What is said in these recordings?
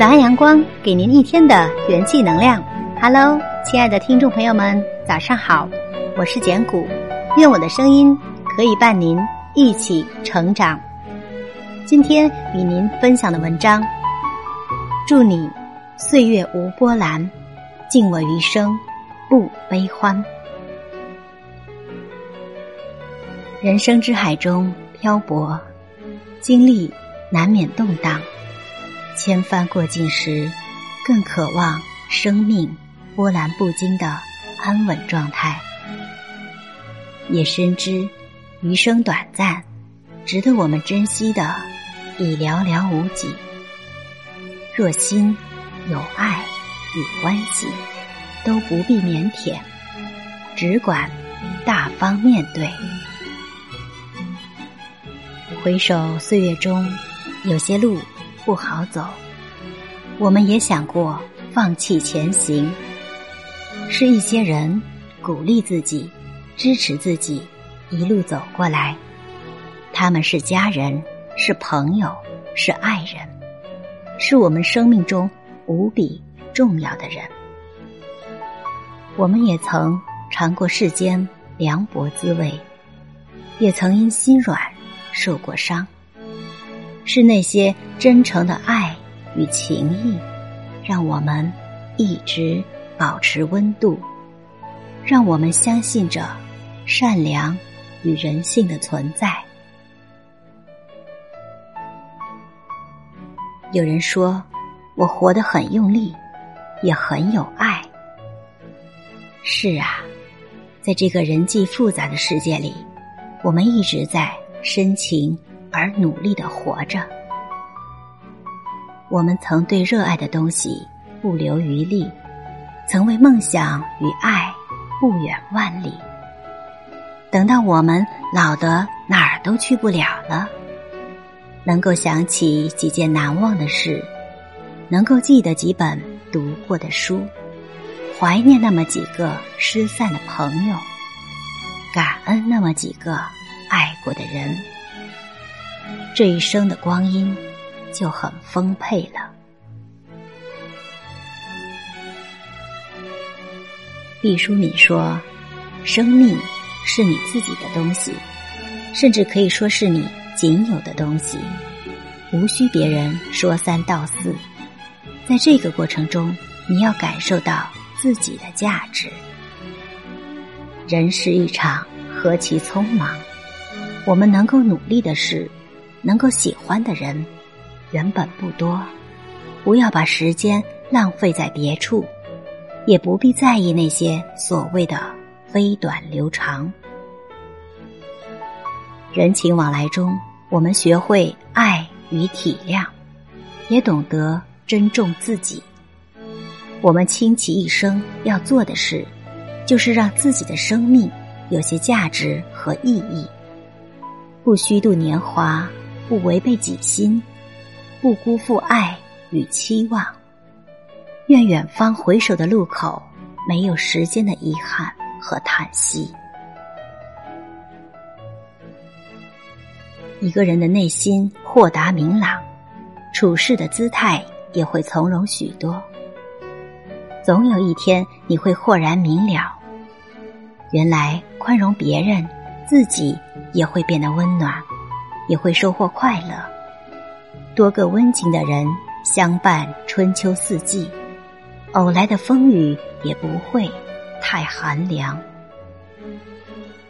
早安阳光，给您一天的元气能量。Hello，亲爱的听众朋友们，早上好，我是简古，愿我的声音可以伴您一起成长。今天与您分享的文章，祝你岁月无波澜，敬我余生不悲欢。人生之海中漂泊，经历难免动荡。千帆过尽时，更渴望生命波澜不惊的安稳状态。也深知余生短暂，值得我们珍惜的已寥寥无几。若心有爱与欢喜，都不必腼腆，只管大方面对。回首岁月中，有些路。不好走，我们也想过放弃前行。是一些人鼓励自己、支持自己一路走过来。他们是家人，是朋友，是爱人，是我们生命中无比重要的人。我们也曾尝过世间凉薄滋味，也曾因心软受过伤。是那些真诚的爱与情谊，让我们一直保持温度，让我们相信着善良与人性的存在。有人说，我活得很用力，也很有爱。是啊，在这个人际复杂的世界里，我们一直在深情。而努力的活着，我们曾对热爱的东西不留余力，曾为梦想与爱不远万里。等到我们老得哪儿都去不了了，能够想起几件难忘的事，能够记得几本读过的书，怀念那么几个失散的朋友，感恩那么几个爱过的人。这一生的光阴就很丰沛了。毕淑敏说：“生命是你自己的东西，甚至可以说是你仅有的东西，无需别人说三道四。在这个过程中，你要感受到自己的价值。人世一场，何其匆忙！我们能够努力的是。”能够喜欢的人原本不多，不要把时间浪费在别处，也不必在意那些所谓的飞短流长。人情往来中，我们学会爱与体谅，也懂得珍重自己。我们倾其一生要做的事，就是让自己的生命有些价值和意义，不虚度年华。不违背己心，不辜负爱与期望。愿远方回首的路口，没有时间的遗憾和叹息。一个人的内心豁达明朗，处事的姿态也会从容许多。总有一天，你会豁然明了，原来宽容别人，自己也会变得温暖。也会收获快乐，多个温情的人相伴春秋四季，偶来的风雨也不会太寒凉。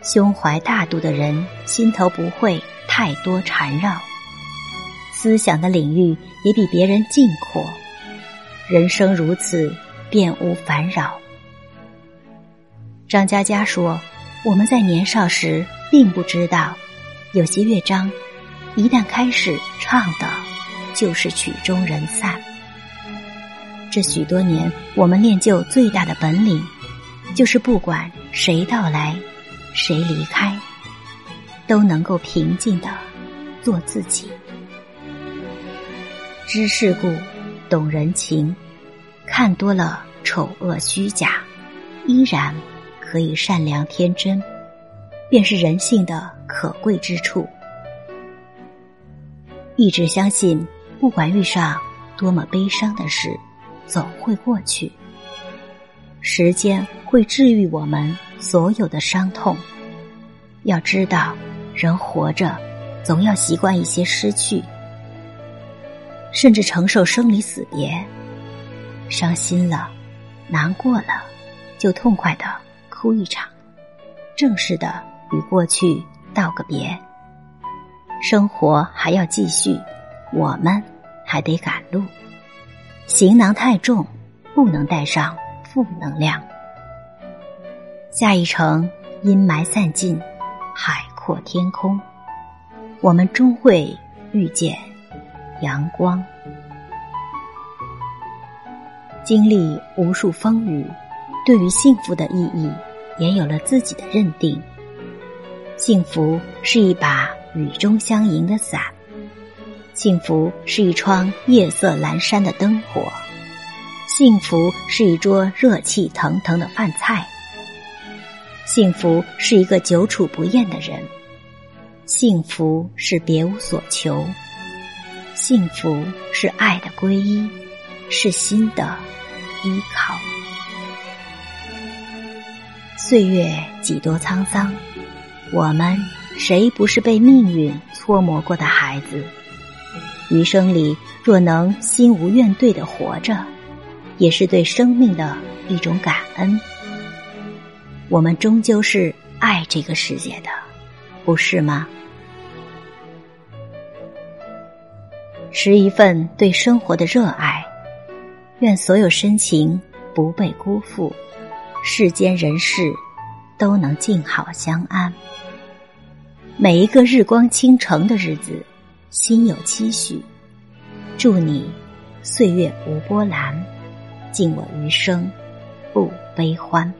胸怀大度的人心头不会太多缠绕，思想的领域也比别人尽阔。人生如此，便无烦扰。张嘉佳说：“我们在年少时并不知道，有些乐章。”一旦开始唱的，就是曲终人散。这许多年，我们练就最大的本领，就是不管谁到来，谁离开，都能够平静的做自己。知世故，懂人情，看多了丑恶虚假，依然可以善良天真，便是人性的可贵之处。一直相信，不管遇上多么悲伤的事，总会过去。时间会治愈我们所有的伤痛。要知道，人活着，总要习惯一些失去，甚至承受生离死别。伤心了，难过了，就痛快的哭一场，正式的与过去道个别。生活还要继续，我们还得赶路。行囊太重，不能带上负能量。下一程，阴霾散尽，海阔天空，我们终会遇见阳光。经历无数风雨，对于幸福的意义，也有了自己的认定。幸福是一把。雨中相迎的伞，幸福是一窗夜色阑珊的灯火，幸福是一桌热气腾腾的饭菜，幸福是一个久处不厌的人，幸福是别无所求，幸福是爱的皈依，是心的依靠。岁月几多沧桑，我们。谁不是被命运搓磨过的孩子？余生里，若能心无怨怼的活着，也是对生命的一种感恩。我们终究是爱这个世界的，不是吗？持一份对生活的热爱，愿所有深情不被辜负，世间人事都能静好相安。每一个日光倾城的日子，心有期许。祝你岁月无波澜，尽我余生不悲欢。